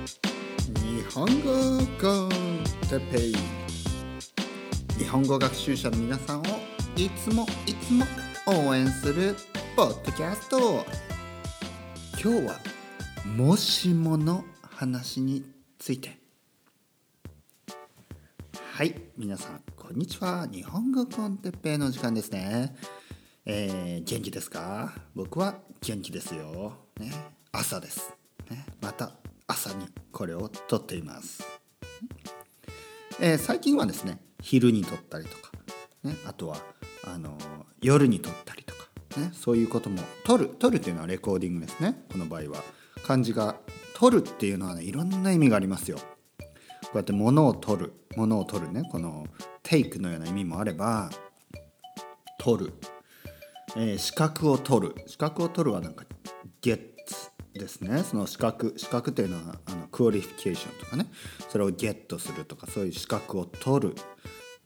日本語コンテペイ。日本語学習者の皆さんをいつもいつも応援するポッドキャスト。今日はもしもの話について。はい皆さんこんにちは。日本語コンテッペイの時間ですね。えー、元気ですか？僕は元気ですよ、ね、朝です、ね、また朝にこれを撮っています、えー、最近はですね昼に撮ったりとか、ね、あとはあの夜に撮ったりとか、ね、そういうことも撮る撮るっていうのはレコーディングですね。この場合は漢字が撮るっていうのはねいろんな意味がありますよ。こうやって物を取る物を取るねこのテイクのような意味もあれば取る、えー、資格を取る。資格を取るはなんかゲッツですね。その資格資格というのはあの qualification とかね。それをゲットするとかそういう資格を取る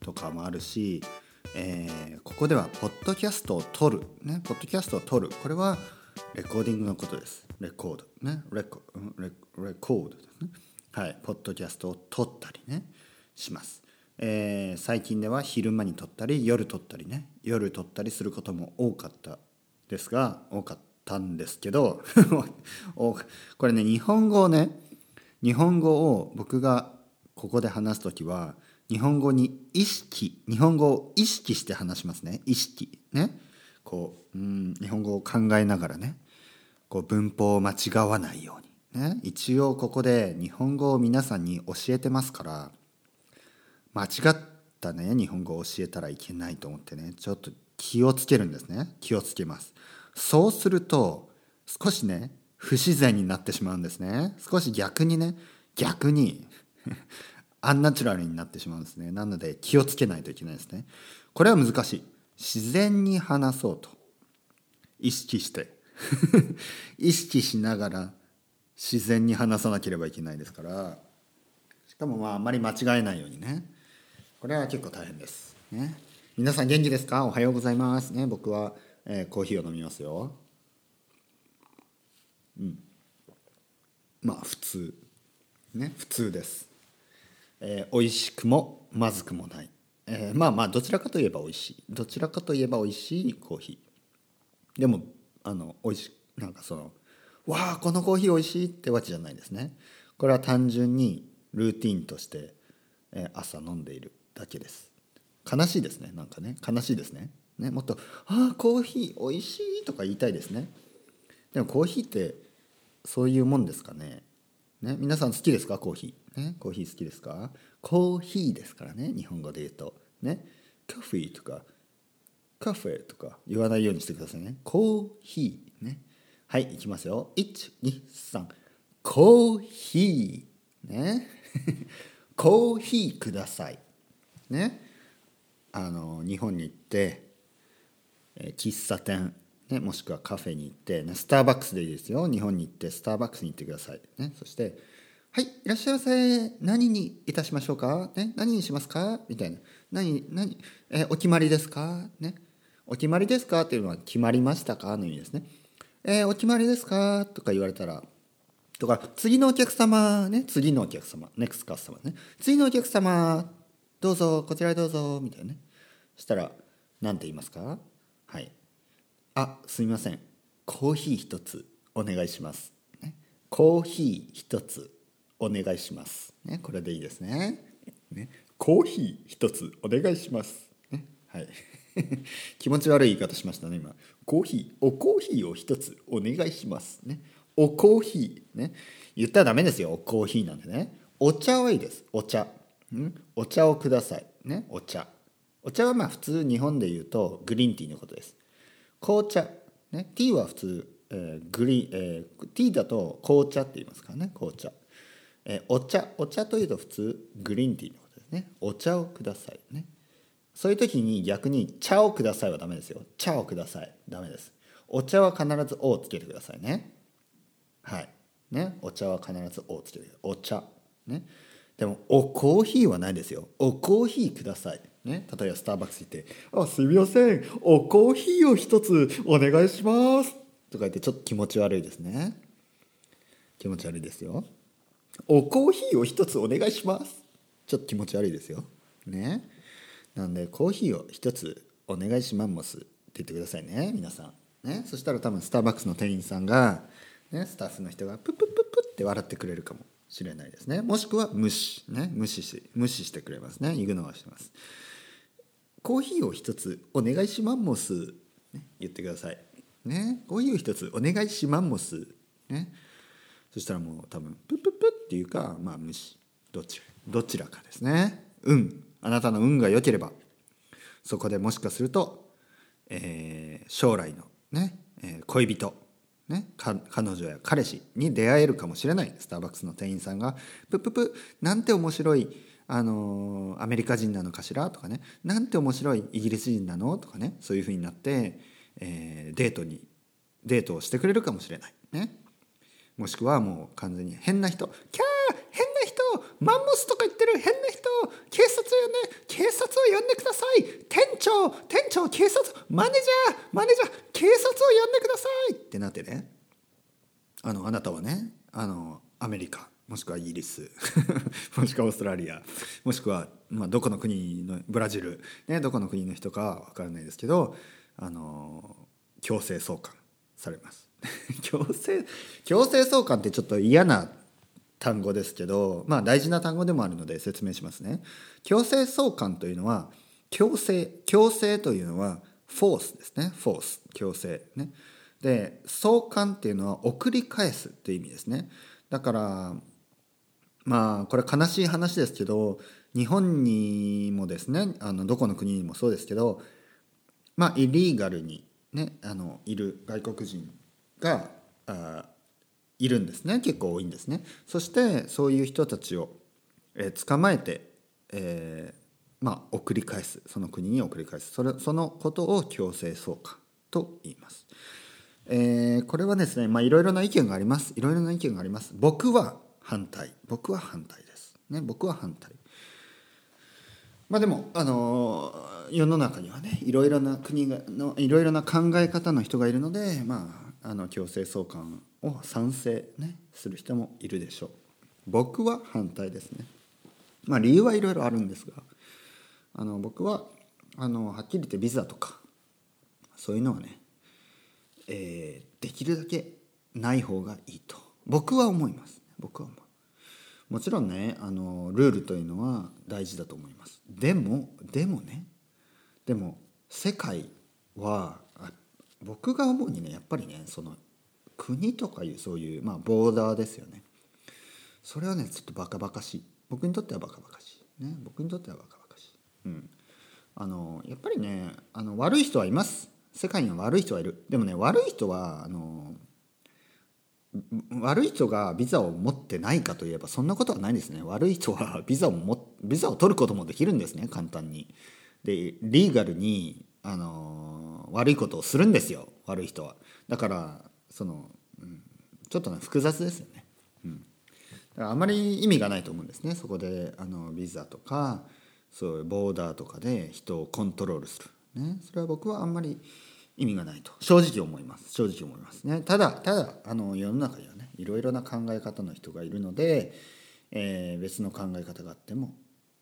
とかもあるし、えー、ここではポッドキャストを取るね。ポッドキャストを取る。これは recording のことです。 record。ね。レコレレコードですね。はい。ポッドキャストを取ったりね。します。えー、最近では昼間に撮ったり夜撮ったりね。夜撮ったりすることも多かったですが多かった。たんですけど これね日本語をね日本語を僕がここで話す時は日本語に意識日本語を意識して話しますね。意識。ね。こううん日本語を考えながらねこう文法を間違わないように。ね。一応ここで日本語を皆さんに教えてますから間違ったね日本語を教えたらいけないと思ってねちょっと気をつけるんですね。気をつけます。そうすると少しね不自然になってしまうんですね。少し逆にね逆に アンナチュラルになってしまうんですね。なので気をつけないといけないですね。これは難しい。自然に話そうと。意識して。意識しながら自然に話さなければいけないですから。しかもまああまり間違えないようにね。これは結構大変です。ね、皆さん元気ですか？おはようございます。ね、僕は、えー、コーヒーを飲みますよ。うん。まあ普通。ね、普通です。えー、美味しくもまずくもない。えー、まあまあどちらかといえば美味しい。どちらかといえば美味しいコーヒー。でもあの美味しいなんかそのわあこのコーヒー美味しいってわけじゃないですね。これは単純にルーティンとして、え朝飲んでいるだけです悲しいですねなんかね悲しいですねねもっと「ああコーヒー美味しい」とか言いたいですね。でもコーヒーってそういうもんですかね。ね皆さん好きですか？コーヒー。ねコーヒー好きですか？コーヒーですからね日本語で言うと。ねカフェとかカフェとか言わないようにしてくださいね。コーヒーね。はいいきますよ。123コーヒーね。コーヒーください。ね。あの日本に行って、喫茶店、ね、もしくはカフェに行って、ね、スターバックスでいいですよ日本に行ってスターバックスに行ってください、ね、そして「はいいらっしゃいませ何にいたしましょうか、ね、何にしますか?」みたいな「何何えお決まりですか?」ね「お決まりですか?」っていうのは「決まりましたか?」の意味ですね。えー、お決まりですか？とか言われたらとか次のお客様ね次のお客様ネクスカスタマーね次のお客様どうぞこちらへどうぞみたいなねそしたら何て言いますか？はい。あすみません。コーヒー一つお願いします、ね、コーヒー一つお願いします、ね、これでいいですね。ね。コーヒー一つお願いします、ね、はい。気持ち悪い言い方しましたね今。コーヒーおコーヒーを一つお願いします。ね。おコーヒーね。言ったらダメですよおコーヒーなんでね。お茶はいいです。お茶。ん。お茶をください。ね、お茶。お茶はまあ普通日本で言うとグリーンティーのことです。紅茶。ね、ティーは普通、えー、グリーン、えー、ティーだと紅茶って言いますからね、紅茶。えー、お茶。お茶というと普通グリーンティーのことですね。お茶をください。ね。そういう時に逆に茶をくださいはダメですよ。茶をください。ダメです。お茶は必ず「お」をつけてくださいね。はい。ね。お茶は必ず「お」をつけてください。お茶。ね。でも、おコーヒーはないですよ。おコーヒーください。ね、例えばスターバックス行って「あすみません。おコーヒーを一つお願いします」とか言ってちょっと気持ち悪いですね。気持ち悪いですよおコーヒーを一つお願いします。ちょっと気持ち悪いですよ。ね。なんでコーヒーを一つお願いしますって言ってくださいね皆さん。ね。そしたら多分スターバックスの店員さんが、ね、スタッフの人がプップップップって笑ってくれるかもしれないですね。もしくは無視。ね。無視し無視してくれますね。イグノアしてます。コーヒーを一つお願いします。ね、言ってください。ねコーヒーを一つお願いします。ね。そしたらもう多分プップップっていうかまあ無視どちらどちらかですね。運あなたの運が良ければ。そこでもしかすると、えー、将来のね、えー、恋人。ね、彼女や彼氏に出会えるかもしれない。スターバックスの店員さんが「プッププなんて面白いあのアメリカ人なのかしら?」とかね「なんて面白いイギリス人なの?」とかねそういうふうになって、えー、デートにデートをしてくれるかもしれない。ね、もしくはもう完全に変な人「キャー変な人マンモスとか言ってる変な人警察を呼んで警察を呼んでください店長店長警察マネージャーマネージャー警察を呼んでください!」ってなってねあのあなたはねあのアメリカもしくはイギリス。もしくはオーストラリア。もしくは、まあ、どこの国のブラジル、ね、どこの国の人か分からないですけどあの強制送還されます。強制強制送還ってちょっと嫌な単語ですけどまあ大事な単語でもあるので説明しますね。強制送還というのは強制強制というのはフォースですね。フォース。強制。ね。で送還っていうのは送り返すっていう意味ですね。だからまあこれ悲しい話ですけど日本にもですねあのどこの国にもそうですけどまあイリーガルにねあのいる外国人があいるんですね。結構多いんですね。そしてそういう人たちを、えー、捕まえて、えー、まあ送り返す。その国に送り返す。それそのことを強制送還と言います。えー、これはですねまあいろいろな意見があります。いろいろな意見があります。僕は反対。僕は反対です。ね僕は反対。まあでもあの、世の中にはねいろいろな国がのいろいろな考え方の人がいるのでまああの強制送還を賛成、ね、する人もいるでしょう。僕は反対ですね。まあ理由はいろいろあるんですがあの僕はあのはっきり言ってビザとかそういうのはね、えー、できるだけない方がいいと僕は思います。僕は思う。もちろんねあのルールというのは大事だと思います。でもでもねでも世界は僕が思うにねやっぱりねその国とかいうそういう、まあ、ボーダーですよね。それはねちょっとバカバカしい。僕にとってはバカバカしい、ね、僕にとってはバカバカしい、うん、あのやっぱりねあの悪い人はいます。世界には悪い人はいる。でもね悪い人はあの悪い人がビザを持ってないかといえばそんなことはないんですね。悪い人はビザをもビザを取ることもできるんですね簡単に。でリーガルにあの悪いことをするんですよ悪い人は。だからその、うん、ちょっと、ね、複雑ですよね、うん、だからあまり意味がないと思うんですねそこであのビザとかそういうボーダーとかで人をコントロールする、ね、それは僕はあんまり意味がないと。正直思います。正直思いますね。ただただあの世の中にはねいろいろな考え方の人がいるので、えー、別の考え方があっても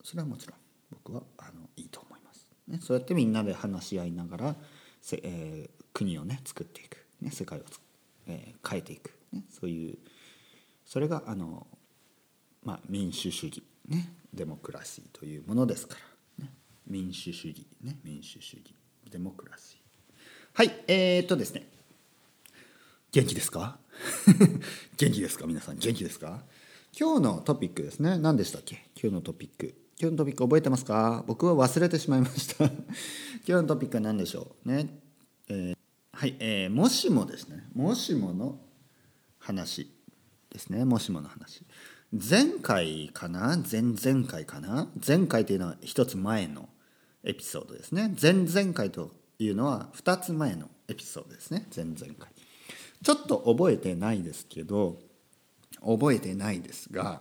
それはもちろん僕はあのいいと思います、ね、そうやってみんなで話し合いながらせ、えー、国をね作っていく、ね、世界をえー、変えていく、ね、そういうそれがあの、まあ、民主主義、ね、デモクラシーというものですから、ね、民主主義、ね、民主主義。デモクラシー。はいえー、っとですね。元気ですか？元気ですか？皆さん元気ですか？今日のトピックですね。何でしたっけ？今日のトピック。今日のトピック覚えてますか？僕は忘れてしまいました。今日のトピックは何でしょう？ね、えーはい、えー、もしもですね。もしもの話ですね。もしもの話。前回かな？前々回かな？前回というのは一つ前のエピソードですね。前々回というのは2つ前のエピソードですね。前々回。ちょっと覚えてないですけど覚えてないですが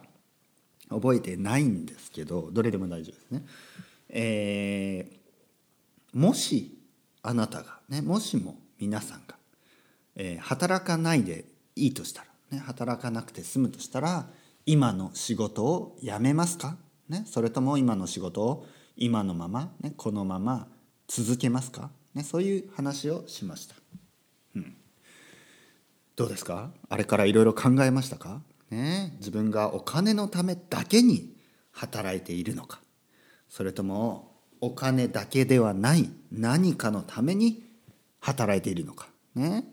覚えてないんですけどどれでも大丈夫ですね。えー、もしあなたがねもしも皆さんが、えー、働かないでいいとしたら、ね、働かなくて済むとしたら今の仕事を辞めますか、ね、それとも今の仕事を今のまま、ね、このまま続けますか、ね、そういう話をしました、うん、どうですか？あれからいろいろ考えましたか、ね、自分がお金のためだけに働いているのか。それともお金だけではない何かのために働いているのか。ね。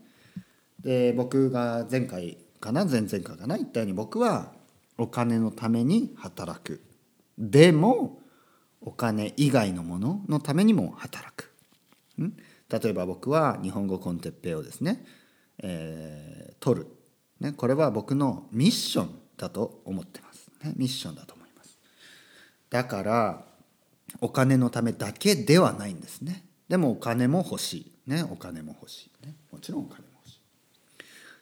で僕が前回かな？前々回かな？言ったように僕はお金のために働く。でもお金以外のもののためにも働く。ん？例えば僕は日本語コンテッペをですね、えー、取る、ね、これは僕のミッションだと思ってます、ね、ミッションだと思います。だからお金のためだけではないんですね。でもお金も欲しい。ねお金も欲しい。ねもちろんお金も欲しい。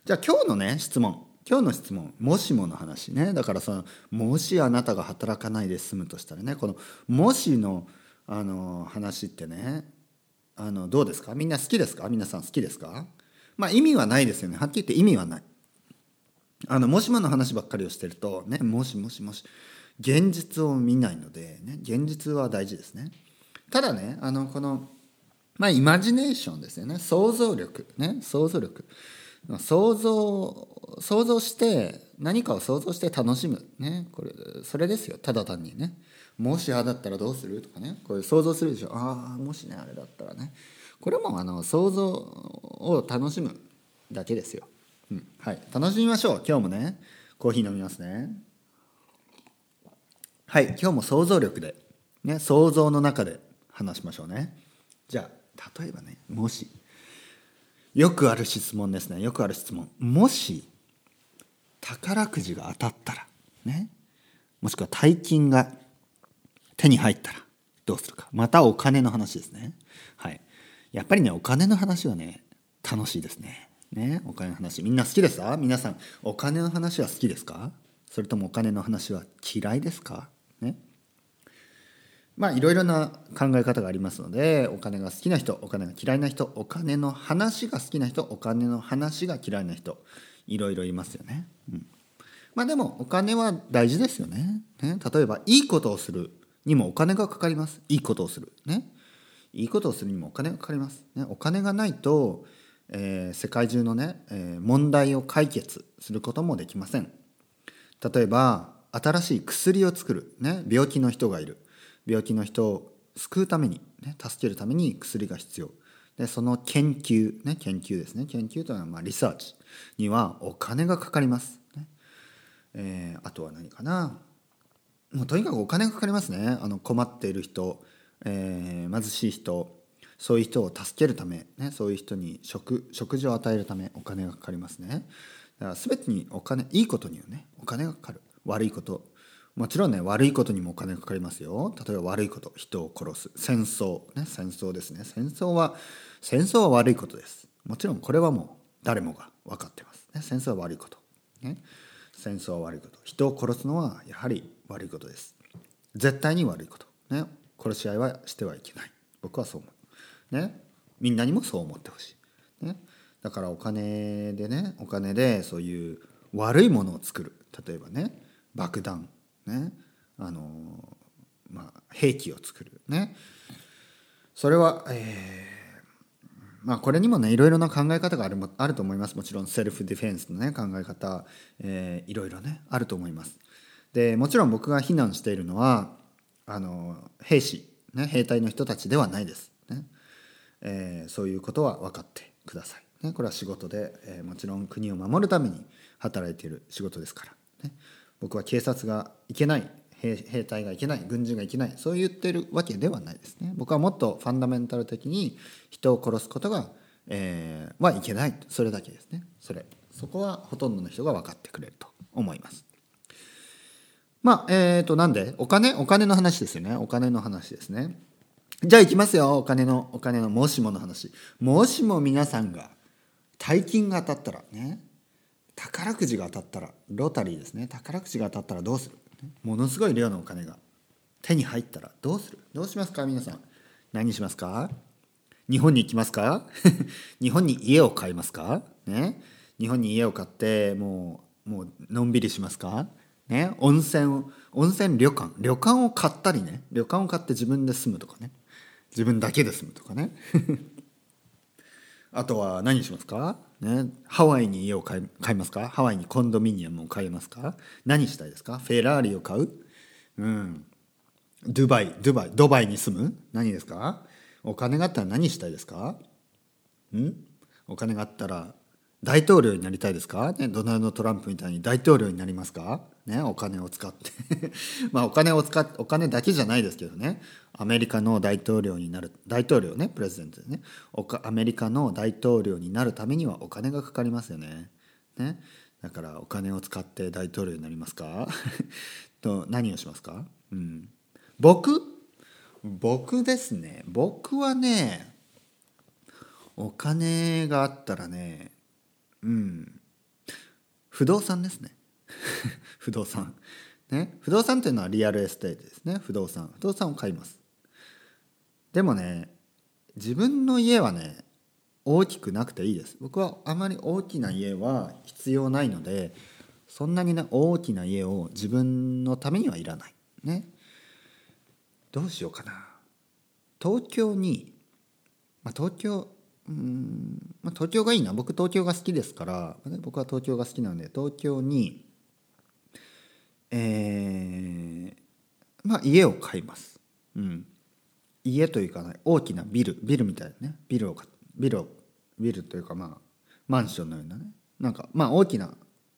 じゃあ今日のね質問。今日の質問。もしもの話ね。だからそのもしあなたが働かないで済むとしたらねこのもしのあの話ってねあのどうですか？みんな好きですか？皆さん好きですか？まあ意味はないですよね。はっきり言って意味はない。あのもしもの話ばっかりをしてるとねもしもしもし現実を見ないので、ね、現実は大事ですね。ただねあのこのまあイマジネーションですよね。想像力ね。想像力。想像想像して何かを想像して楽しむ。ね。これそれですよ。ただ単にね。もしああだったらどうする？とかね。これ想像するでしょ。ああもしねあれだったらね。これもあの想像を楽しむだけですよ、うん、はい。楽しみましょう。今日もね。コーヒー飲みますね。はい。今日も想像力で。ね。想像の中で話しましょうね。じゃあ例えばねもし。よくある質問ですね。よくある質問。もし宝くじが当たったらね。もしくは大金が手に入ったらどうするか。またお金の話ですね。はい。やっぱりねお金の話はね楽しいですね。ね。お金の話。みんな好きですか？皆さんお金の話は好きですか？それともお金の話は嫌いですか？まあいろいろな考え方がありますのでお金が好きな人お金が嫌いな人お金の話が好きな人お金の話が嫌いな人いろいろいますよね。うん、まあでもお金は大事ですよね。ね。例えばいいことをするにもお金がかかります。いいことをする。ね。いいことをするにもお金がかかります、ね、お金がないと、えー、世界中のね、えー、問題を解決することもできません。例えば新しい薬を作る、ね、病気の人がいる。病気の人を救うために、ね、助けるために薬が必要。でその研究、ね、研究ですね。研究というのはまあリサーチにはお金がかかります、ね。えー、あとは何かな。もうとにかくお金がかかりますね。あの困っている人、えー、貧しい人そういう人を助けるため、ね、そういう人に食食事を与えるためお金がかかりますね。だから全てにお金いいことにはねお金がかかる。悪いこともちろんね悪いことにもお金かかりますよ。例えば悪いこと人を殺す。戦争。ね戦争ですね。戦争は戦争は悪いことです。もちろんこれはもう誰もが分かってます、ね、戦争は悪いこと、ね、戦争は悪いこと。人を殺すのはやはり悪いことです。絶対に悪いこと、ね、殺し合いはしてはいけない。僕はそう思う、ね、みんなにもそう思ってほしい、ね、だからお金でねお金でそういう悪いものを作る。例えばね爆弾。ね。あのまあ兵器を作る。ね。それは、えー、まあこれにもねいろいろな考え方があるあると思います。もちろんセルフディフェンスのね考え方、えー、いろいろねあると思います。でもちろん僕が非難しているのはあの兵士、ね、兵隊の人たちではないです、ね。えー、そういうことは分かってください、ね、これは仕事で、えー、もちろん国を守るために働いている仕事ですから、ね、僕は警察がいけない兵兵隊がいけない軍人がいけないそう言ってるわけではないですね。僕はもっとファンダメンタル的に人を殺すことが、えー、はいけないそれだけですね。それ。そこはほとんどの人が分かってくれると思います。まあえっ、ー、となんで？お金？お金の話ですよね。お金の話ですね。じゃあ行きますよ。お金のお金のもしもの話。もしも皆さんが大金が当たったらね。宝くじが当たったらロータリーですね。宝くじが当たったらどうする？ものすごい量のお金が手に入ったらどうする？どうしますか皆さん？何しますか？日本に行きますか？日本に家を買いますか？ね？日本に家を買ってもうもうのんびりしますか？ね、温泉を温泉旅館。旅館を買ったりね。旅館を買って自分で住むとかね。自分だけで住むとかね。あとは何しますか、ね、ハワイに家を買い買いますか？ハワイにコンドミニアムを買いますか？何したいですか？フェラーリを買う？うん。ドバイドバイドバイに住む？何ですか？お金があったら何したいですか？ん？お金があったら大統領になりたいですか、ね、ドナルド・トランプみたいに大統領になりますか、ね、お金を使って。まあお金を使ってお金だけじゃないですけどね。アメリカの大統領になる大統領ねプレゼントでね。アメリカの大統領になるためにはお金がかかりますよね。ね。だからお金を使って大統領になりますか？と何をしますか、うん、僕？僕ですね。僕はねお金があったらねうん。不動産ですね。不動産。ね。不動産っていうのはリアルエステートですね。不動産。不動産を買います。でもね自分の家はね大きくなくていいです。僕はあまり大きな家は必要ないのでそんなにね大きな家を自分のためにはいらない。ね。どうしようかな。東京に、まあ、東京うん、まあ、東京がいいな。僕東京が好きですから、僕は東京が好きなので。東京にえー、まあ家を買います、うん、家というか、ね、大きなビル。ビルみたいなね。ビルをビルをビルというかまあマンションのようなね。なんかまあ大きな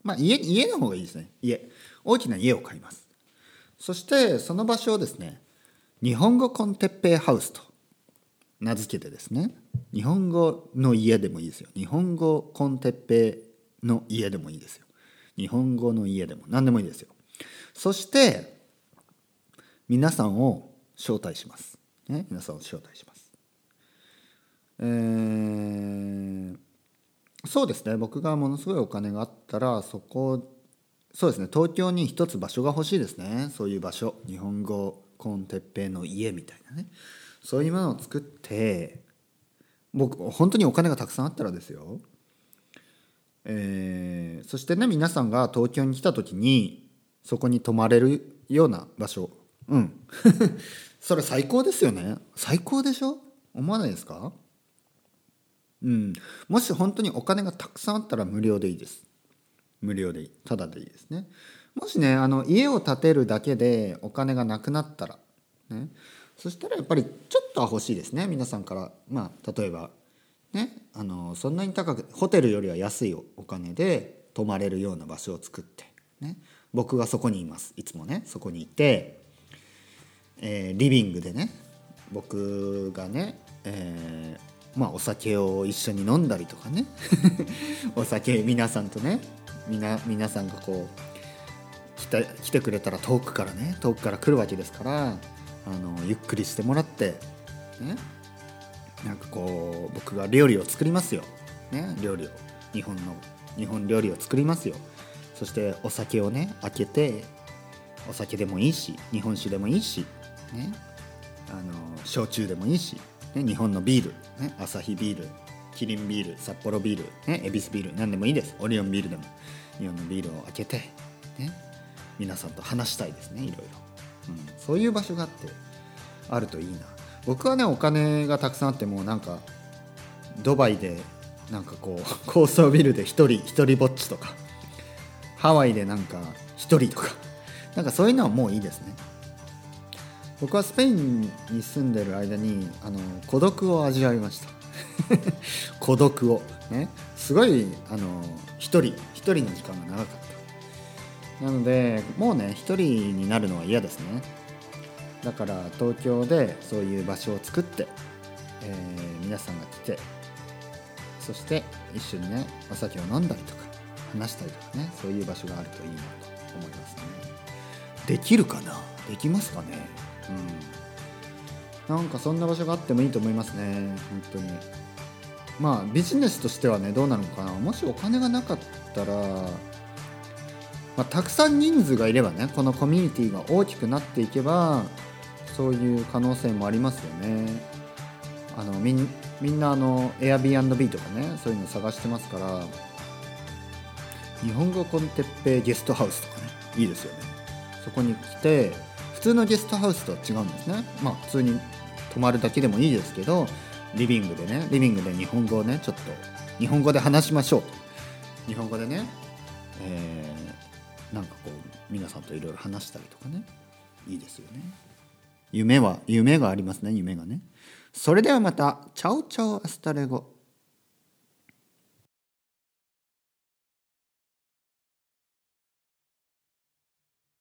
まあ家家の方がいいですね。家。大きな家を買います。そしてその場所をですね日本語コンテッペイハウスと名付けてですね日本語の家でもいいですよ。日本語コンテッペの家でもいいですよ。日本語の家でも何でもいいですよ。そして皆さんを招待します、ね、皆さんを招待します。えー、そうですね。僕がものすごいお金があったらそこそうですね。東京に一つ場所が欲しいですね。そういう場所。日本語コンテッペイの家みたいなね。そういうものを作って僕本当にお金がたくさんあったらですよ、えー、そしてね皆さんが東京に来た時にそこに泊まれるような場所。うん。それ最高ですよね。最高でしょ？思わないですか？うん。もし本当にお金がたくさんあったら無料でいいです。無料でいい。ただでいいですね。もしねあの家を建てるだけでお金がなくなったらね。そしたらやっぱりちょっとは欲しいですね。皆さんからまあ例えばね。あのそんなに高くホテルよりは安いお金で泊まれるような場所を作ってね。僕がそこにいます。いつもねそこにいて、えー、リビングでね僕がね、えー、まあお酒を一緒に飲んだりとかね。お酒皆さんとね皆皆さんがこう来た来てくれたら遠くからね遠くから来るわけですからあのゆっくりしてもらってね。なんかこう僕が料理を作りますよ、ね、料理を。日本の日本料理を作りますよ。そしてお酒をね開けてお酒でもいいし日本酒でもいいし、ね、あの焼酎でもいいし、ね、日本のビール、ね、アサヒビールキリンビール札幌ビール、ね、恵比寿ビール何でもいいです。オリオンビールでも。日本のビールを開けて、ね、皆さんと話したいですねいろいろ、うん、そういう場所があってあるといいな。僕はねお金がたくさんあってもなんかドバイでなんかこう 高層ビルで一人一人ぼっちとかハワイでなんか1人とかなんかそういうのはもういいですね。僕はスペインに住んでる間にあの孤独を味わいました。孤独を。ね。すごいあの一人一人の時間が長かったなのでもうね一人になるのは嫌ですね。だから東京でそういう場所を作って、えー、皆さんが来てそして一緒にねお酒を飲んだりとか話したりとかねそういう場所があるといいなと思いますね。できるかな？できますかね？うん。なんかそんな場所があってもいいと思いますね。本当に。まあビジネスとしてはねどうなのかな？もしお金がなかったら、まあ、たくさん人数がいればねこのコミュニティが大きくなっていけばそういう可能性もありますよね。あのみんなあの Airbnb とかねそういうの探してますから日本語コンテッペゲストハウスとかねいいですよね。そこに来て普通のゲストハウスとは違うんですね。まあ普通に泊まるだけでもいいですけどリビングでねリビングで日本語をねちょっと日本語で話しましょうと。日本語でね、えー、なんかこう皆さんといろいろ話したりとかね。いいですよね。夢は夢がありますね夢がね。それではまた。チャオチャオアスタレゴ。